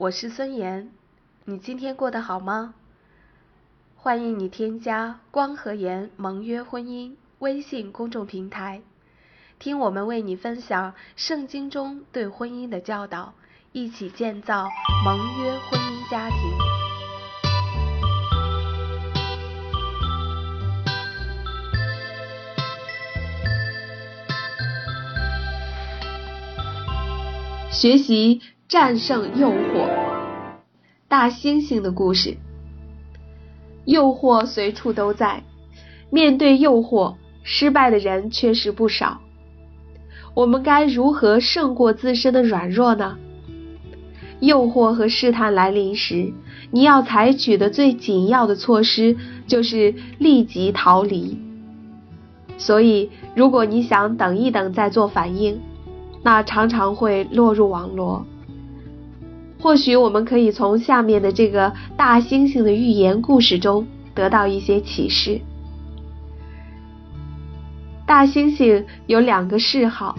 我是孙岩，你今天过得好吗？欢迎你添加光和颜盟约婚姻微信公众平台，听我们为你分享圣经中对婚姻的教导，一起建造盟约婚姻家庭。学习战胜诱惑，大猩猩的故事。诱惑随处都在，面对诱惑，失败的人确实不少。我们该如何胜过自身的软弱呢？诱惑和试探来临时，你要采取的最紧要的措施就是立即逃离。所以，如果你想等一等再做反应，那常常会落入网罗。或许我们可以从下面的这个大猩猩的寓言故事中得到一些启示。大猩猩有两个嗜好，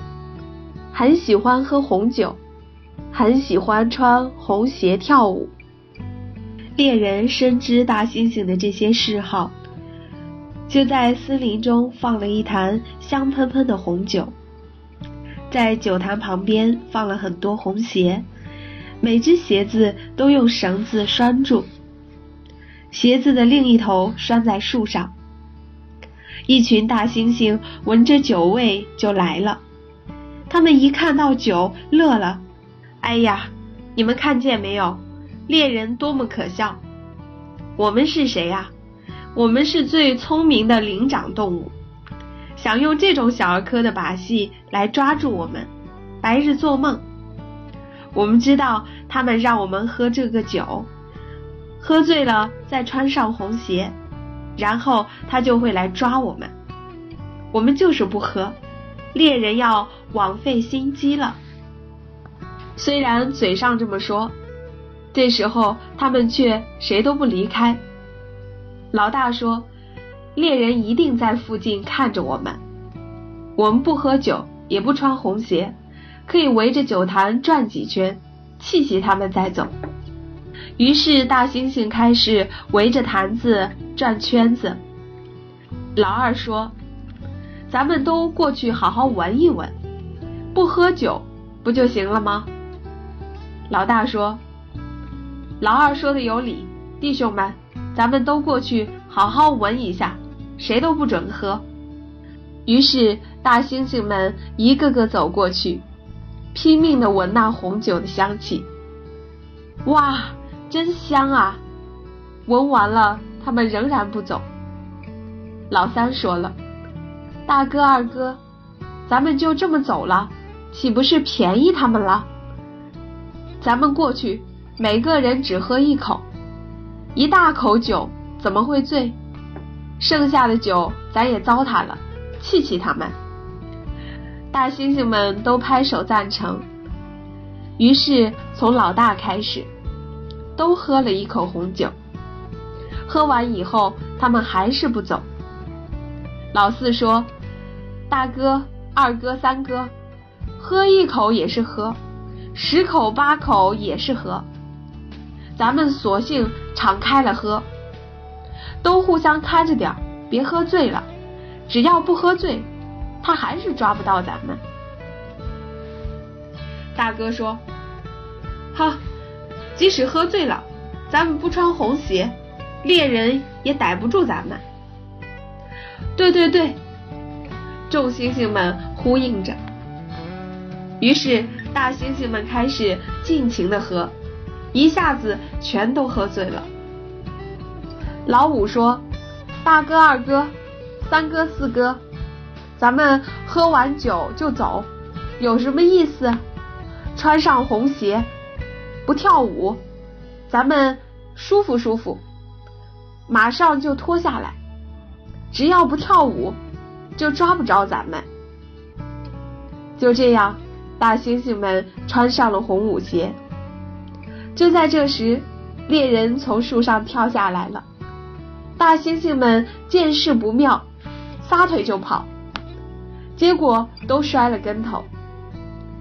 很喜欢喝红酒，很喜欢穿红鞋跳舞。猎人深知大猩猩的这些嗜好，就在森林中放了一坛香喷喷的红酒。在酒坛旁边放了很多红鞋，每只鞋子都用绳子拴住，鞋子的另一头拴在树上。一群大猩猩闻着酒味就来了，他们一看到酒乐了。哎呀，你们看见没有？猎人多么可笑！我们是谁呀？我们是最聪明的灵长动物。想用这种小儿科的把戏来抓住我们，白日做梦。我们知道他们让我们喝这个酒，喝醉了再穿上红鞋，然后他就会来抓我们。我们就是不喝，猎人要枉费心机了。虽然嘴上这么说，这时候他们却谁都不离开。老大说。猎人一定在附近看着我们。我们不喝酒，也不穿红鞋，可以围着酒坛转几圈，气气他们再走。于是大猩猩开始围着坛子转圈子。老二说：“咱们都过去好好闻一闻，不喝酒不就行了吗？”老大说：“老二说的有理，弟兄们，咱们都过去好好闻一下。”谁都不准喝。于是大猩猩们一个个走过去，拼命的闻那红酒的香气。哇，真香啊！闻完了，他们仍然不走。老三说了：“大哥、二哥，咱们就这么走了，岂不是便宜他们了？咱们过去，每个人只喝一口，一大口酒怎么会醉？”剩下的酒咱也糟蹋了，气气他们。大猩猩们都拍手赞成。于是从老大开始，都喝了一口红酒。喝完以后，他们还是不走。老四说：“大哥、二哥、三哥，喝一口也是喝，十口八口也是喝，咱们索性敞开了喝。”都互相看着点别喝醉了。只要不喝醉，他还是抓不到咱们。大哥说：“哈，即使喝醉了，咱们不穿红鞋，猎人也逮不住咱们。”对对对，众猩猩们呼应着。于是大猩猩们开始尽情的喝，一下子全都喝醉了。老五说：“大哥、二哥、三哥、四哥，咱们喝完酒就走，有什么意思？穿上红鞋，不跳舞，咱们舒服舒服，马上就脱下来。只要不跳舞，就抓不着咱们。”就这样，大猩猩们穿上了红舞鞋。就在这时，猎人从树上跳下来了。大猩猩们见势不妙，撒腿就跑，结果都摔了跟头，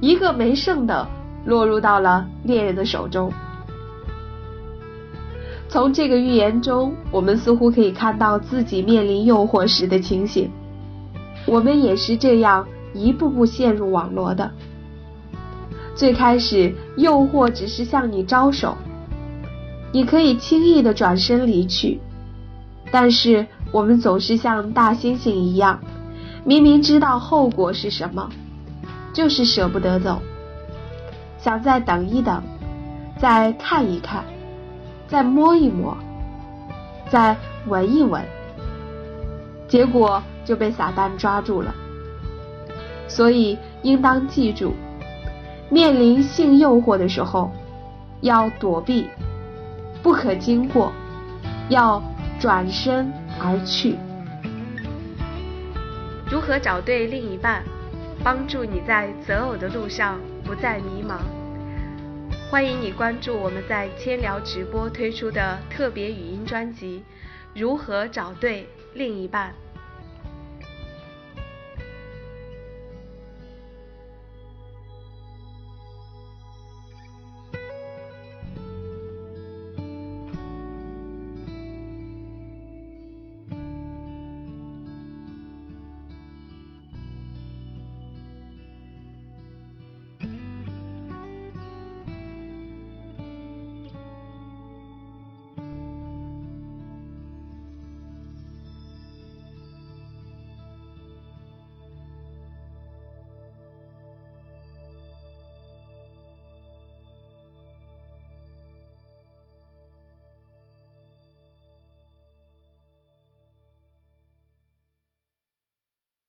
一个没剩的落入到了猎人的手中。从这个预言中，我们似乎可以看到自己面临诱惑时的情形。我们也是这样一步步陷入网络的。最开始，诱惑只是向你招手，你可以轻易的转身离去。但是，我们总是像大猩猩一样，明明知道后果是什么，就是舍不得走，想再等一等，再看一看。再摸一摸，再闻一闻，结果就被撒旦抓住了。所以应当记住，面临性诱惑的时候，要躲避，不可经过，要转身而去。如何找对另一半，帮助你在择偶的路上不再迷茫？欢迎你关注我们在千聊直播推出的特别语音专辑《如何找对另一半》。